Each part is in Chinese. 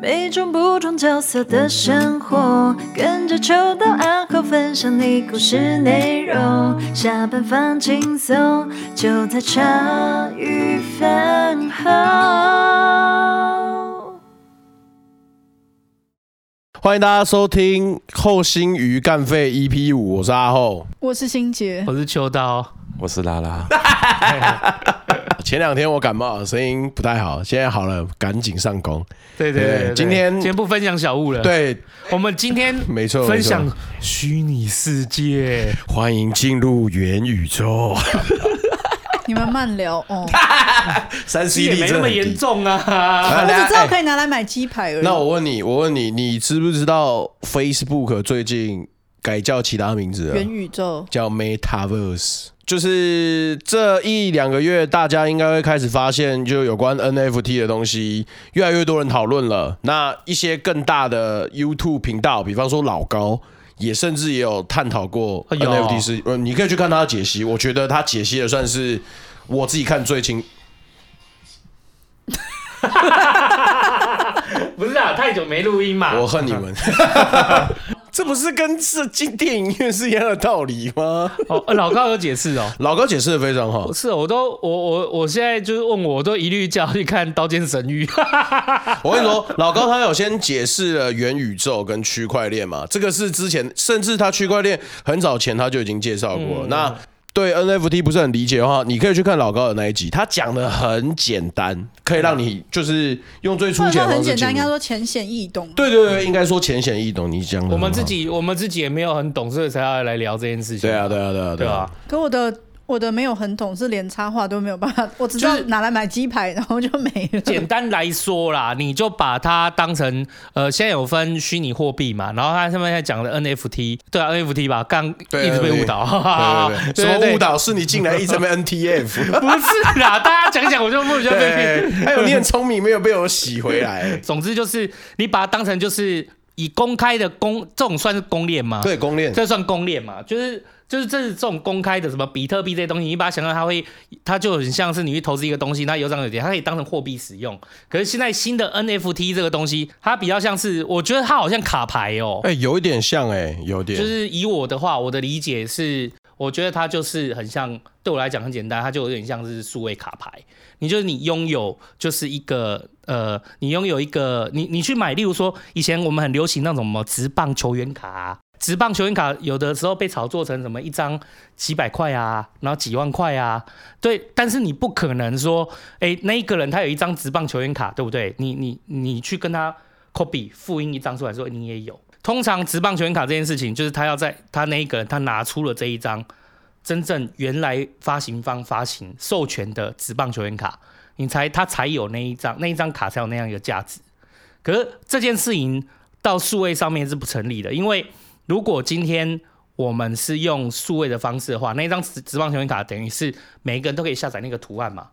每种不同角色的生活，跟着秋刀暗号分享你故事内容。下班放轻松，就在茶余饭后。欢迎大家收听厚心鱼干废 EP 五，我是阿厚，我是心杰，我是秋刀，我是拉拉。前两天我感冒，声音不太好，现在好了，赶紧上工。对对，对，对，对，今天今天不分享小物了。对，我们今天没错，分享虚拟世界，欢迎进入元宇宙。你们慢聊哦，三 C 也没那么严重啊。我只知道可以拿来买鸡排而已。那我问你，我问你，你知不知道 Facebook 最近改叫其他名字了？元宇宙叫 Metaverse。就是这一两个月，大家应该会开始发现，就有关 NFT 的东西，越来越多人讨论了。那一些更大的 YouTube 频道，比方说老高，也甚至也有探讨过 NFT 是，呃，你可以去看他的解析，我觉得他解析的算是我自己看最清。不是啊，太久没录音嘛。我恨你们。这不是跟是进电影院是一样的道理吗？哦，老高有解释哦，老高解释的非常好。是，我都我我我现在就是问我，我都一律叫去看《刀剑神域》。我跟你说，老高他有先解释了元宇宙跟区块链嘛，这个是之前甚至他区块链很早前他就已经介绍过了。嗯、那对 NFT 不是很理解的话，你可以去看老高的那一集，他讲的很简单，可以让你就是用最粗浅的方式。很简单，应该说浅显易懂。对对对，应该说浅显易懂。你讲的，我们自己我们自己也没有很懂，所以才要来聊这件事情。对啊，对啊，对啊，对啊。可我的。我的没有很懂，是连插画都没有办法，我只知道拿来买鸡排，然后就没了。简单来说啦，你就把它当成呃，现在有分虚拟货币嘛，然后它上面在讲的 NFT，对啊，NFT 吧，刚一直被误导，什么误导？是你进来一直被 NTF？不是啦，大家讲讲，我就不觉得被骗。还有你很聪明，没有被我洗回来。总之就是你把它当成就是以公开的公，这种算是公链吗？对，公链，这算公链嘛？就是。就是这是这种公开的什么比特币这些东西，你把它想象它会，它就很像是你去投资一个东西，它有涨有跌，它可以当成货币使用。可是现在新的 NFT 这个东西，它比较像是，我觉得它好像卡牌哦，哎，有一点像哎，有点。就是以我的话，我的理解是，我觉得它就是很像，对我来讲很简单，它就有点像是数位卡牌。你就是你拥有就是一个呃，你拥有一个，你你去买，例如说以前我们很流行那种什么职棒球员卡啊。职棒球员卡有的时候被炒作成什么一张几百块啊，然后几万块啊，对，但是你不可能说，哎、那一个人他有一张职棒球员卡，对不对？你你你去跟他 copy 复印一张出来说你也有。通常职棒球员卡这件事情，就是他要在他那一个人他拿出了这一张真正原来发行方发行授权的职棒球员卡，你才他才有那一张那一张卡才有那样一个价值。可是这件事情到数位上面是不成立的，因为如果今天我们是用数位的方式的话，那一张职职棒球员卡等于是每一个人都可以下载那个图案嘛？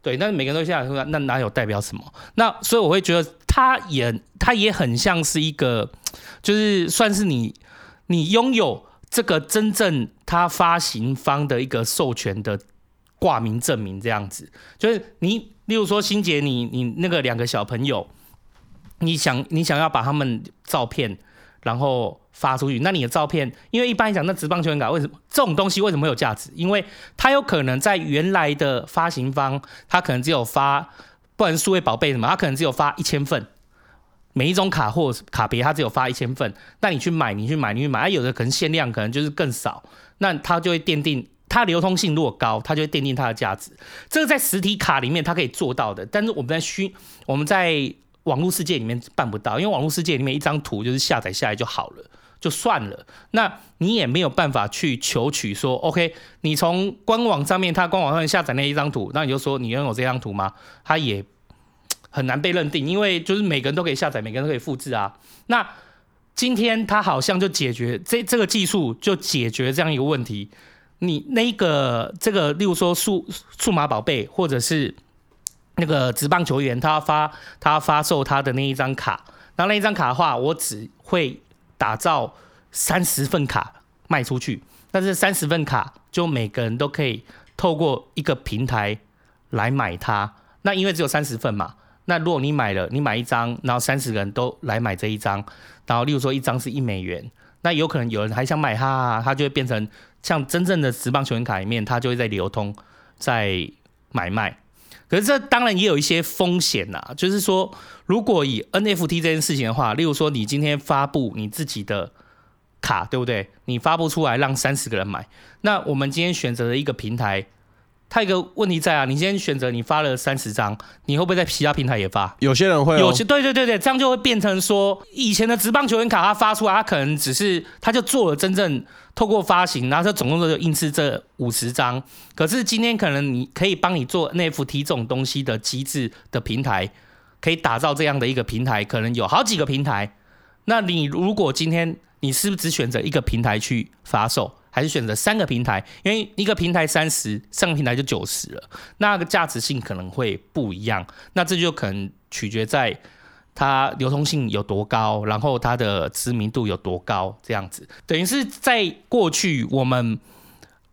对，那每个人都下载图案，那哪有代表什么？那所以我会觉得它也它也很像是一个，就是算是你你拥有这个真正它发行方的一个授权的挂名证明这样子。就是你，例如说欣洁，你你那个两个小朋友，你想你想要把他们照片。然后发出去，那你的照片，因为一般来讲，那职棒球员卡为什么这种东西为什么会有价值？因为它有可能在原来的发行方，它可能只有发，不然数位宝贝什么，它可能只有发一千份，每一种卡或卡别它只有发一千份。那你去买，你去买，你去买，啊，有的可能限量，可能就是更少，那它就会奠定它流通性如果高，它就会奠定它的价值。这个在实体卡里面它可以做到的，但是我们在虚，我们在。网络世界里面办不到，因为网络世界里面一张图就是下载下来就好了，就算了。那你也没有办法去求取说，OK，你从官网上面，它官网上面下载那一张图，那你就说你拥有这张图吗？它也很难被认定，因为就是每个人都可以下载，每个人都可以复制啊。那今天他好像就解决这这个技术，就解决这样一个问题。你那个这个，例如说数数码宝贝，或者是。那个职棒球员，他发他发售他的那一张卡，然后那一张卡的话，我只会打造三十份卡卖出去，但是三十份卡就每个人都可以透过一个平台来买它。那因为只有三十份嘛，那如果你买了，你买一张，然后三十个人都来买这一张，然后例如说一张是一美元，那有可能有人还想买它，它就会变成像真正的职棒球员卡里面，它就会在流通，在买卖。可是这当然也有一些风险呐，就是说，如果以 NFT 这件事情的话，例如说你今天发布你自己的卡，对不对？你发布出来让三十个人买，那我们今天选择的一个平台。它一个问题在啊，你今天选择你发了三十张，你会不会在其他平台也发？有些人会、哦，有些对对对对，这样就会变成说，以前的职棒球员卡他发出来，他可能只是他就做了真正透过发行，然后他总共就印制这五十张。可是今天可能你可以帮你做 NFT 这种东西的机制的平台，可以打造这样的一个平台，可能有好几个平台。那你如果今天你是不是只选择一个平台去发售？还是选择三个平台，因为一个平台三十，上个平台就九十了，那个价值性可能会不一样。那这就可能取决在它流通性有多高，然后它的知名度有多高，这样子。等于是在过去，我们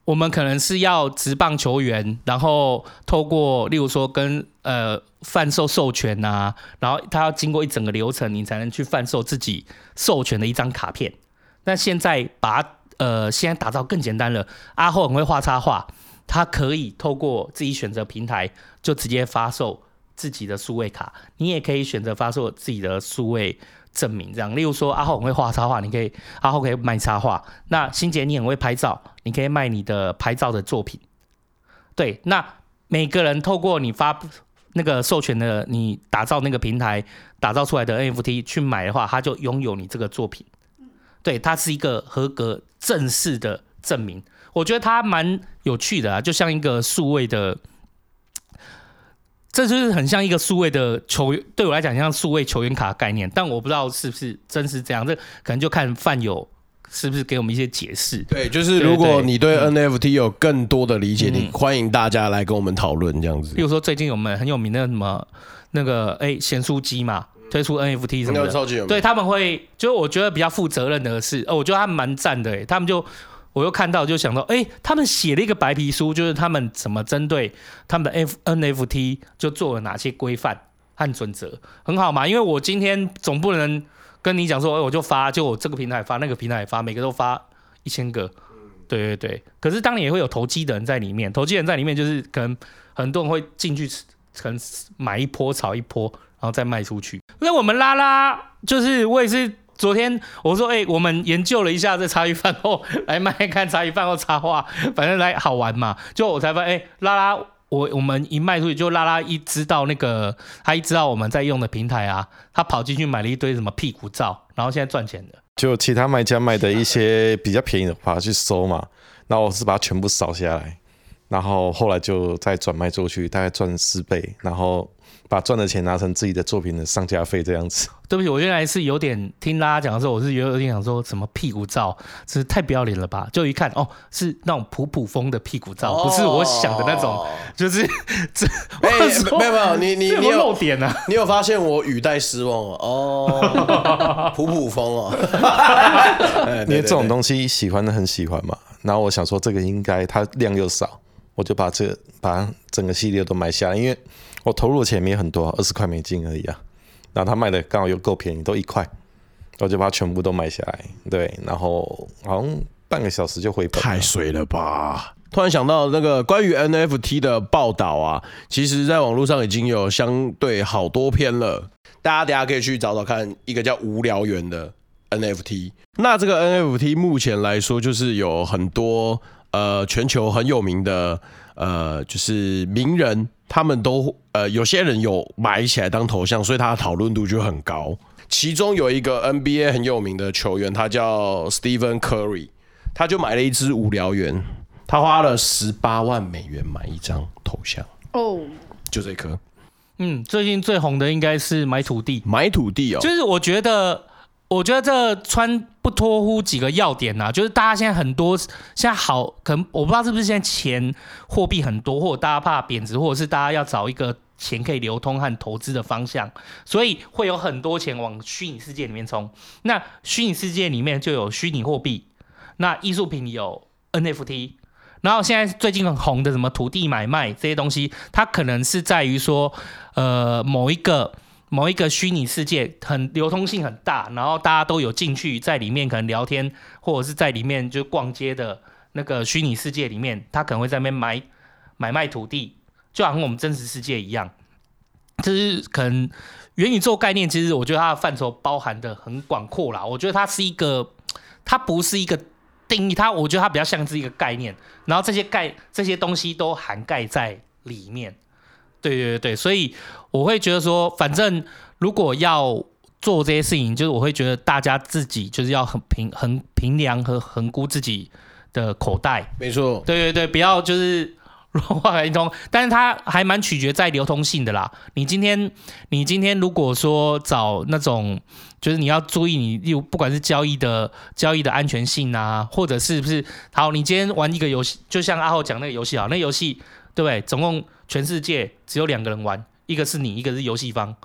我们可能是要职棒球员，然后透过例如说跟呃贩售授权啊，然后他要经过一整个流程，你才能去贩售自己授权的一张卡片。那现在把它呃，现在打造更简单了。阿厚很会画插画，他可以透过自己选择平台，就直接发售自己的数位卡。你也可以选择发售自己的数位证明，这样。例如说，阿厚很会画插画，你可以阿厚可以卖插画。那新杰你很会拍照，你可以卖你的拍照的作品。对，那每个人透过你发那个授权的，你打造那个平台打造出来的 NFT 去买的话，他就拥有你这个作品。对，它是一个合格正式的证明，我觉得它蛮有趣的啊，就像一个数位的，这就是很像一个数位的球员，对我来讲像数位球员卡的概念，但我不知道是不是真是这样，这可能就看范友是不是给我们一些解释。对，就是如果你对 NFT 有更多的理解，你欢迎大家来跟我们讨论这样子。比如说最近我们很有名的什么那个哎咸酥鸡嘛。推出 NFT 什么的，超级有名，对他们会，就我觉得比较负责任的是，哦，我觉得他们蛮赞的，哎，他们就，我又看到就想到，哎，他们写了一个白皮书，就是他们怎么针对他们的 F NFT 就做了哪些规范和准则，很好嘛，因为我今天总不能跟你讲说，哎，我就发，就我这个平台发，那个平台发，每个都发一千个，对对对，可是当然也会有投机的人在里面，投机人在里面就是可能很多人会进去，可能买一波炒一波。然后再卖出去。那我们拉拉就是我也是昨天我说，哎、我们研究了一下这茶余饭后来卖看茶余饭后插画，反正来好玩嘛。就我才发现，哎、拉拉我我们一卖出去，就拉拉一知道那个他一知道我们在用的平台啊，他跑进去买了一堆什么屁股照，然后现在赚钱的。就其他卖家卖的一些比较便宜的话去收嘛，然后我是把它全部扫下来，然后后来就再转卖出去，大概赚四倍，然后。把赚的钱拿成自己的作品的上架费这样子。对不起，我原来是有点听大家讲的时候，我是有点想说什么屁股照，这是太不要脸了吧？就一看哦，是那种普普风的屁股照，哦、不是我想的那种，就是这。没有没有没有，你你你有漏点啊？你有发现我语带失望哦？哦，普普风哦。因为这种东西喜欢的很喜欢嘛，然后我想说这个应该它量又少，我就把这个把整个系列都买下来，因为。我投入的钱也很多，二十块美金而已啊。然后他卖的刚好又够便宜，都一块，我就把它全部都买下来。对，然后好像半个小时就回本。太水了吧！突然想到那个关于 NFT 的报道啊，其实在网络上已经有相对好多篇了，大家等下可以去找找看，一个叫无聊猿的 NFT。那这个 NFT 目前来说，就是有很多呃全球很有名的呃就是名人。他们都呃，有些人有买起来当头像，所以他的讨论度就很高。其中有一个 NBA 很有名的球员，他叫 Stephen Curry，他就买了一只无聊猿，他花了十八万美元买一张头像哦，就这颗。嗯，最近最红的应该是买土地，买土地哦，就是我觉得。我觉得这穿不脱乎几个要点呐、就是大家现在很多现在好，可能我不知道是不是现在钱货币很多，或者大家怕贬值，或者是大家要找一个钱可以流通和投资的方向，所以会有很多钱往虚拟世界里面冲。那虚拟世界里面就有虚拟货币，那艺术品有 NFT，然后现在最近很红的什么土地买卖这些东西，它可能是在于说，呃，某一个某一个虚拟世界很流通性很大，然后大家都有进去在里面可能聊天，或者是在里面就逛街的那个虚拟世界里面，他可能会在那边买买卖土地，就好像我们真实世界一样，就是可能元宇宙概念，其实我觉得它的范畴包含的很广阔啦。我觉得它是一个，它不是一个。定义它，我觉得它比较像是一个概念，然后这些概这些东西都涵盖在里面。对对对，所以我会觉得说，反正如果要做这些事情，就是我会觉得大家自己就是要很平衡平量和衡估自己的口袋。没错，对对对，不要就是乱花一通，但是它还蛮取决在流通性的啦。你今天你今天如果说找那种。就是你要注意，你又不管是交易的交易的安全性啊，或者是不是好，你今天玩一个游戏，就像阿浩讲那个游戏啊，那游戏对不对？总共全世界只有两个人玩，一个是你，一个是游戏方。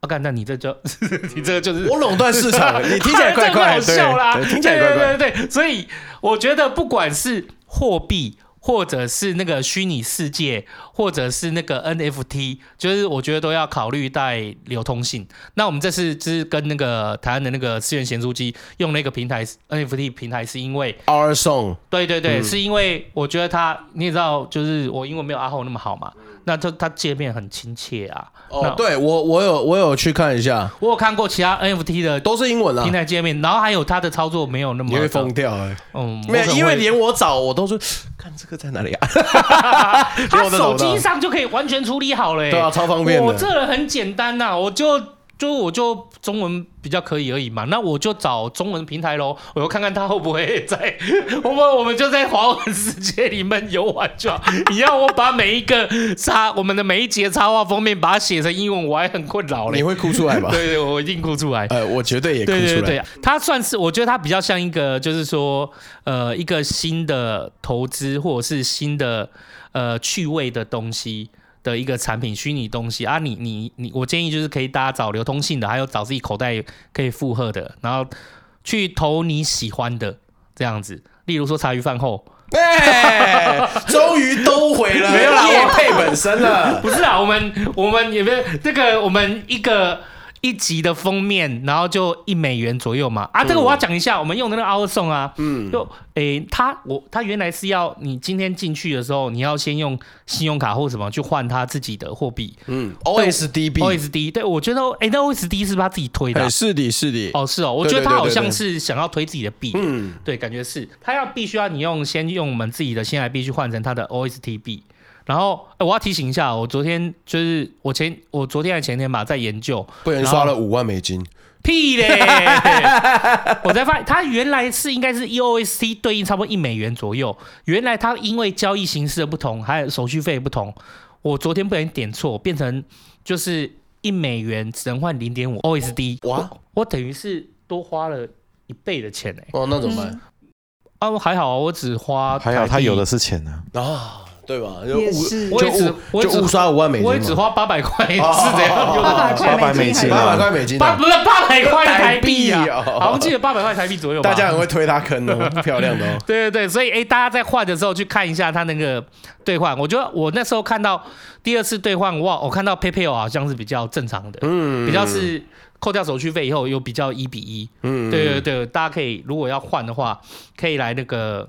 我、啊、干，那你这就 你这个就是我垄断市场，你听起来怪怪，好笑啦，听起来怪怪，对对对对，所以我觉得不管是货币。或者是那个虚拟世界，或者是那个 NFT，就是我觉得都要考虑带流通性。那我们这次就是跟那个台湾的那个资源咸酥鸡用那个平台 NFT 平台，是因为 OurSong。对对对，嗯、是因为我觉得他，你也知道，就是我英文没有阿浩那么好嘛，那这它界面很亲切啊。哦，对我我有我有去看一下，我有看过其他 NFT 的都是英文啊平台界面，然后还有它的操作没有那么，你会疯掉哎、欸。嗯，没有，因为连我找我都说看这个在哪里啊？他手机上就可以完全处理好了、欸，对啊，超方便的。我这人很简单呐、啊，我就就我就中文比较可以而已嘛，那我就找中文平台喽，我就看看他会不会在 我们我们就在华文世界里面游玩就好。你要我把每一个插我们的每一节插画封面把它写成英文，我还很困扰嘞。你会哭出来吧？对对，我一定哭出来。呃，我绝对也哭出来。对对对，它算是我觉得它比较像一个，就是说呃一个新的投资或者是新的。呃，趣味的东西的一个产品，虚拟东西啊你，你你你，我建议就是可以大家找流通性的，还有找自己口袋可以负荷的，然后去投你喜欢的这样子。例如说茶余饭后，哎，终于都回了，没有啦，我配本身了，不是啊，我们我们也没有这个，我们一个。一集的封面，然后就一美元左右嘛。啊，这个我要讲一下，嗯、我们用的那个 OurSong 啊，嗯，就诶，他我他原来是要你今天进去的时候，你要先用信用卡或什么去换他自己的货币，嗯，OSDB，OSD，对，我觉得诶，那 OSD 是不是他自己推的、啊？是的，是的，哦，是哦，我觉得他好像是想要推自己的币，嗯，对，感觉是。他要必须要你用先用我们自己的新台币去换成他的 OSDB。然后，我要提醒一下，我昨天就是我前我昨天还前天吧，在研究，被人刷了五万美金，屁嘞！我才发现，它原来是应该是 EOSC 对应差不多一美元左右。原来它因为交易形式的不同，还有手续费不同，我昨天不小心点错，变成就是一美元只能换零点五 OSD。哇！我，等于是多花了一倍的钱哎。哦，那怎么办？嗯、啊，还好啊，我只花还好，他有的是钱呢啊。哦对吧？也是，就误就误刷五万美金，我也只花八百块，是这样，八百美金，八百块美金，八不是八百块台币啊，好像记得八百块台币左右。大家很会推他坑哦，漂亮的哦。对对对，所以哎，大家在换的时候去看一下他那个兑换。我觉得我那时候看到第二次兑换，哇，我看到 PayPal 好像是比较正常的，嗯，比较是扣掉手续费以后又比较一比一，嗯，对对对，大家可以如果要换的话，可以来那个。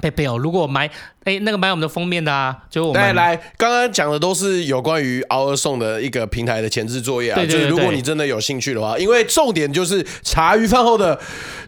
PayPal，如果买哎那个买我们的封面的啊，就我们来来，刚刚讲的都是有关于 OurSong 的一个平台的前置作业啊。就是如果你真的有兴趣的话，因为重点就是茶余饭后的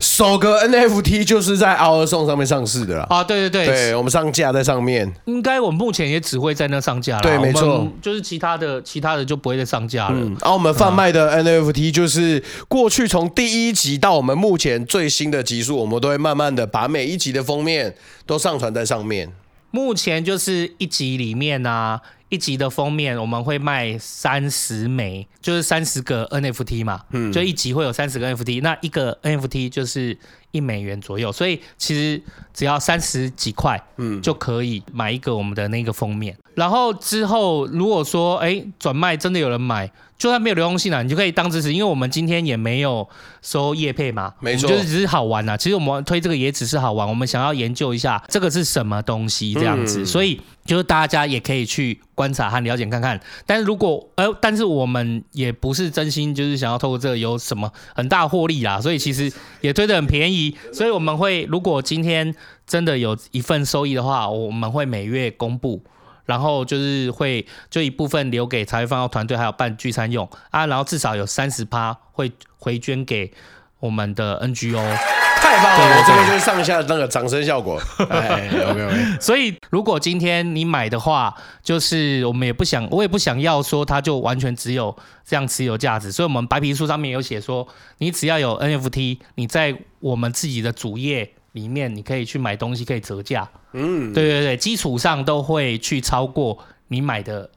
首个 NFT 就是在 OurSong 上面上市的啦。啊，对对对，对我们上架在上面。应该我们目前也只会在那上架了。对，没错，就是其他的其他的就不会再上架了。嗯，然后我们贩卖的 NFT 就是过去从第一集到我们目前最新的集数，我们都会慢慢的把每一集的封面。都上传在上面。目前就是一集里面啊，一集的封面我们会卖三十枚，就是三十个 NFT 嘛。嗯，就一集会有三十个 NFT，那一个 NFT 就是一美元左右，所以其实只要三十几块，嗯，就可以买一个我们的那个封面。然后之后如果说哎转卖真的有人买。就算没有流动性啊，你就可以当支持，因为我们今天也没有收业配嘛，没错，就是只是好玩呐。其实我们推这个也只是好玩，我们想要研究一下这个是什么东西这样子，嗯、所以就是大家也可以去观察和了解看看。但是如果呃，但是我们也不是真心就是想要透过这个有什么很大获利啦，所以其实也推的很便宜，所以我们会如果今天真的有一份收益的话，我们会每月公布。然后就是会就一部分留给茶叶饭后团队，还有办聚餐用啊，然后至少有三十趴会回捐给我们的 NGO，太棒了！我这边就是上一下那个掌声效果。哎，OK OK。所以如果今天你买的话，就是我们也不想，我也不想要说它就完全只有这样持有价值，所以我们白皮书上面有写说，你只要有 NFT，你在我们自己的主页。里面你可以去买东西，可以折价。嗯，对对对，基础上都会去超过你买的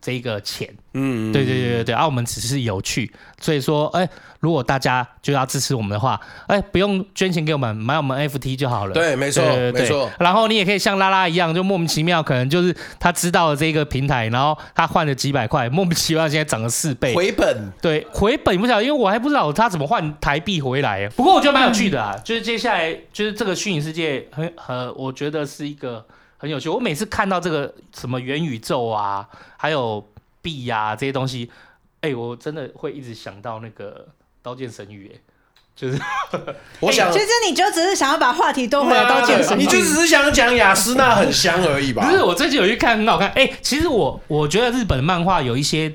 这个钱。嗯，对对对对对。啊，我们只是有趣，所以说，哎，如果大家就要支持我们的话，哎，不用捐钱给我们，买我们 FT 就好了。对，没错，没错。然后你也可以像拉拉一样，就莫名其妙，可能就是他知道了这个平台，然后他换了几百块，莫名其妙现在涨了四倍。回本。对，回本不晓得，因为我还不知道他怎么换台币回来。不过我觉得蛮有趣的啊，嗯、就是接下来就是这个虚拟世界很呃，我觉得是一个很有趣。我每次看到这个什么元宇宙啊，还有币呀、啊、这些东西。哎、欸，我真的会一直想到那个《刀剑神域》哎，就是 我想，其实你就只是想要把话题都回来，《刀剑神域》，你就只是想讲雅诗娜很香而已吧？不是，我最近有去看，很好看。哎、欸，其实我我觉得日本漫画有一些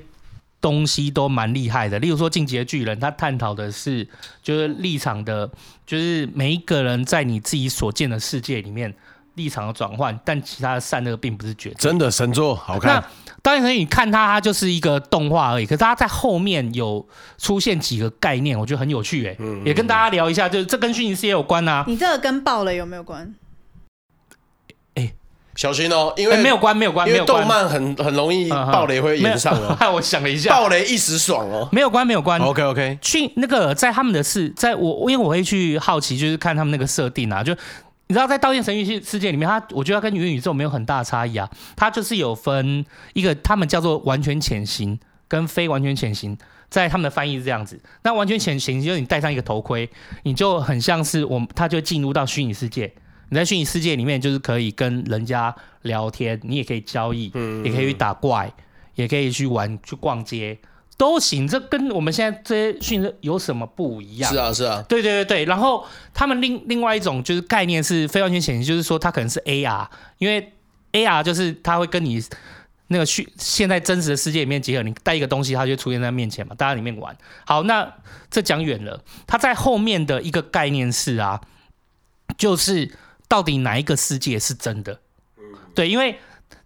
东西都蛮厉害的，例如说《进击的巨人》，他探讨的是就是立场的，就是每一个人在你自己所见的世界里面立场的转换，但其他的善恶并不是绝对。真的神作，好看。当然可以，你看它，它就是一个动画而已。可是它在后面有出现几个概念，我觉得很有趣哎，嗯嗯、也跟大家聊一下，就是这跟虚拟世界有关啊。你这个跟爆雷有没有关？小心哦，因为、欸、没有关，没有关，因为动漫很很容易暴雷会炎上哦。害 我想了一下，暴雷一时爽哦，没有关，没有关。OK OK，去那个在他们的事在我，因为我会去好奇，就是看他们那个设定啊，就。你知道在《刀剑神域》世界里面，它我觉得它跟元宇宙没有很大的差异啊。它就是有分一个，他们叫做完全潜行跟非完全潜行，在他们的翻译是这样子。那完全潜行就是你戴上一个头盔，你就很像是我们，他就进入到虚拟世界。你在虚拟世界里面就是可以跟人家聊天，你也可以交易，也可以去打怪，也可以去玩去逛街。都行，这跟我们现在这些训练有什么不一样？是啊，是啊，对对对对。然后他们另另外一种就是概念是非完全显示，就是说它可能是 AR，因为 AR 就是它会跟你那个虚现在真实的世界里面结合，你带一个东西，它就出现在面前嘛，大家里面玩。好，那这讲远了，它在后面的一个概念是啊，就是到底哪一个世界是真的？对，因为。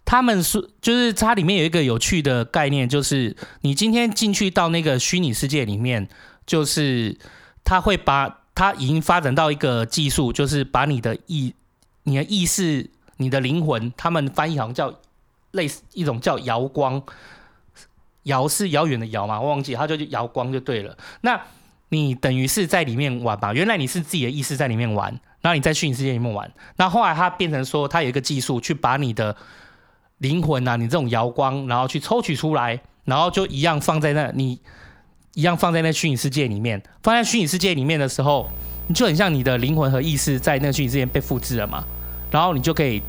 他们说，就是它里面有一个有趣的概念，就是你今天进去到那个虚拟世界里面，就是他会把它已经发展到一个技术，就是把你的意、你的意识、你的灵魂，他们翻译好像叫类似一种叫遥光，遥是遥远的遥嘛，我忘记，它就遥光就对了。那你等于是在里面玩吧？原来你是自己的意识在里面玩，然后你在虚拟世界里面玩，那后来它变成说，它有一个技术去把你的灵魂啊，你这种摇光，然后去抽取出来，然后就一样放在那，你一样放在那虚拟世界里面。放在虚拟世界里面的时候，你就很像你的灵魂和意识在那个虚拟世界被复制了嘛。然后你就可以，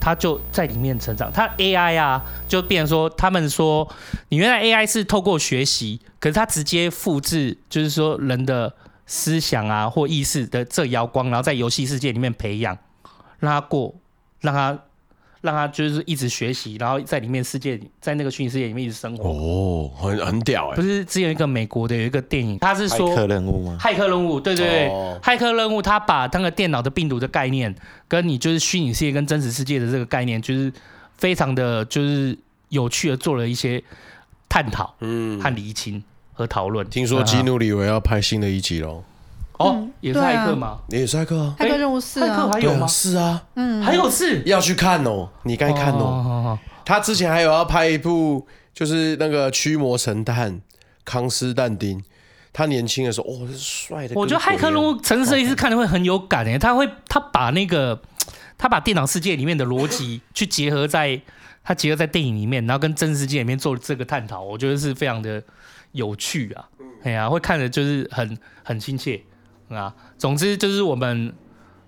它就在里面成长。它 AI 啊，就变成说，他们说你原来 AI 是透过学习，可是它直接复制，就是说人的思想啊或意识的这摇光，然后在游戏世界里面培养，让它过，让它。让他就是一直学习，然后在里面世界，在那个虚拟世界里面一直生活。哦，很很屌哎！不是之前一个美国的有一个电影，他是说骇客任务吗？骇客任务，对对对，哦、骇客任务，他把那个电脑的病毒的概念，跟你就是虚拟世界跟真实世界的这个概念，就是非常的就是有趣的做了一些探讨，嗯，和厘清和讨论。听说基努里维要拍新的一集喽。哦，也是骇客吗？也是骇客啊！骇客任务四啊，还有吗？是啊，嗯，还有四要去看哦，你该看哦。他之前还有要拍一部，就是那个驱魔神探康斯坦丁，他年轻的时候哦，是帅的。我觉得骇客任务陈设一次看的会很有感诶，他会他把那个他把电脑世界里面的逻辑去结合在他结合在电影里面，然后跟真实世界里面做这个探讨，我觉得是非常的有趣啊。哎呀、啊，会看的就是很很亲切啊。总之就是我们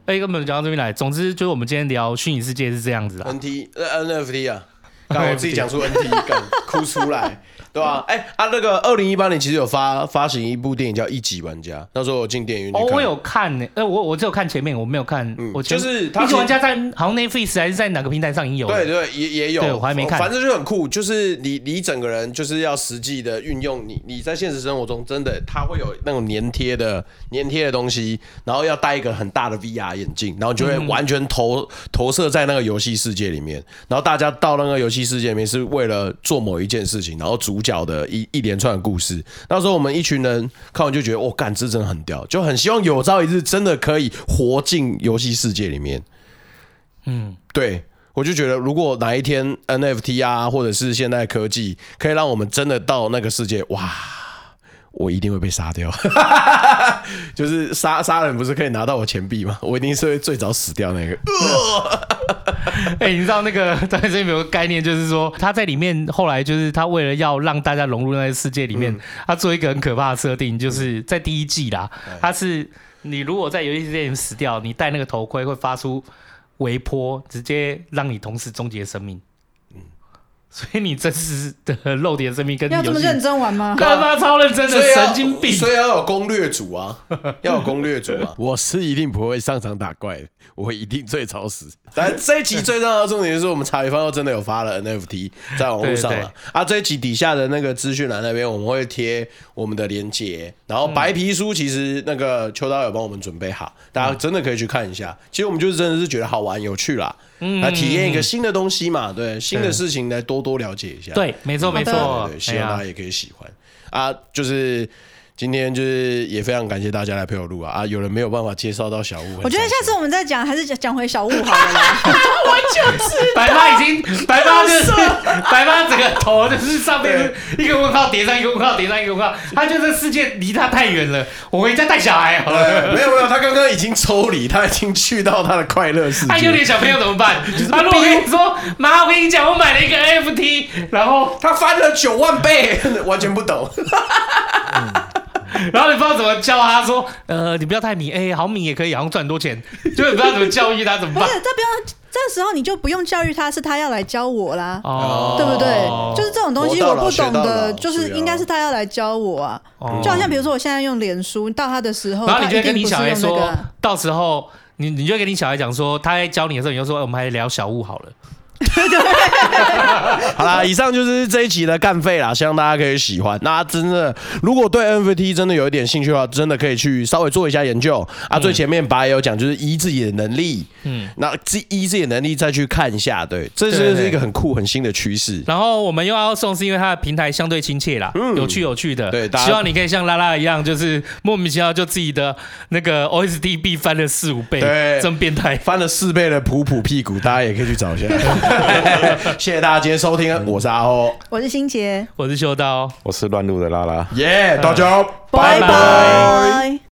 哎，根本讲到这边来。总之就是我们今天聊虚拟世界是这样子的。NT 呃 NFT 啊，刚我自己讲出 NT，敢 哭出来。对吧、啊？哎、欸，啊、那个二零一八年其实有发发行一部电影叫《一级玩家》，那时候我进电影院。哦，我有看呢、欸，呃，我我只有看前面，我没有看。嗯，我就是一级玩家在好像 Netflix 还是在哪个平台上已经有。对对，也也有。对，我还没看。反正就很酷，就是你你整个人就是要实际的运用你你在现实生活中真的，它会有那种粘贴的粘贴的东西，然后要戴一个很大的 VR 眼镜，然后就会完全投、嗯、投射在那个游戏世界里面，然后大家到那个游戏世界里面是为了做某一件事情，然后主角的一一。一连串的故事，那时候我们一群人看完就觉得，哦，干，这真的很屌，就很希望有朝一日真的可以活进游戏世界里面。嗯，对，我就觉得，如果哪一天 NFT 啊，或者是现代科技，可以让我们真的到那个世界，哇，我一定会被杀掉。就是杀杀人不是可以拿到我钱币吗？我一定是会最早死掉那个。哎、欸，你知道那个在这里有个概念，就是说他在里面后来就是他为了要让大家融入那个世界里面，嗯、他做一个很可怕的设定，就是在第一季啦，嗯、他是你如果在游戏世界死掉，你戴那个头盔会发出微波，直接让你同时终结生命。所以你真实的肉体的生命跟要这么认真玩吗？干嘛超认真的神经病？所以要有攻略组啊，要有攻略组啊！我是一定不会上场打怪的，我会一定最超时。但这一集最重要的重点就是，我们茶余饭后真的有发了 NFT 在网络上了啊！这一集底下的那个资讯栏那边，我们会贴我们的链接。然后白皮书其实那个秋刀有帮我们准备好，大家真的可以去看一下。其实我们就是真的是觉得好玩有趣啦。嗯，来体验一个新的东西嘛，对，新的事情来多多了解一下。对，没错没错，对，希望大家也可以喜欢啊，就是。今天就是也非常感谢大家来陪我录啊啊！有人没有办法介绍到小物，我觉得下次我们再讲，还是讲讲回小物好了啦。我就是 白发已经白发就是白发整个头就是上面一个问号叠上一个问号叠上一个问号，他觉得世界离他太远了。我回家带小孩好了。没有没有，他刚刚已经抽离，他已经去到他的快乐世界。他有点小朋友怎么办？他如果跟你说妈，我跟你讲，我买了一个 NFT，然后他翻了九万倍，完全不懂。然后你不知道怎么教他，说，呃，你不要太迷，哎，好迷也可以，好像赚很多钱，就是不知道怎么教育他，怎么办？不是，这不用，这时候你就不用教育他，是他要来教我啦，哦，对不对？就是这种东西我不懂的，就是应该是他要来教我啊。就好像比如说我现在用脸书，到他的时候，然后你就跟你小孩说，到时候你你就跟你小孩讲说，他在教你的时候，你就说，我们还聊小物好了。好啦，以上就是这一期的干废啦，希望大家可以喜欢。那真的，如果对 NFT 真的有一点兴趣的话，真的可以去稍微做一下研究啊。最前面爸也有讲，就是依自己的能力，嗯，那依自己的能力再去看一下，对，这是一个很酷、很新的趋势。然后我们又要送，是因为它的平台相对亲切啦，嗯有趣有趣的，对，希望你可以像拉拉一样，就是莫名其妙就自己的那个 OSDB 翻了四五倍，对，真变态，翻了四倍的普普屁股，大家也可以去找一下。谢谢大家今天收听，我是阿欧，我是新杰，我是修刀，我是乱入的拉拉，耶，大家拜拜。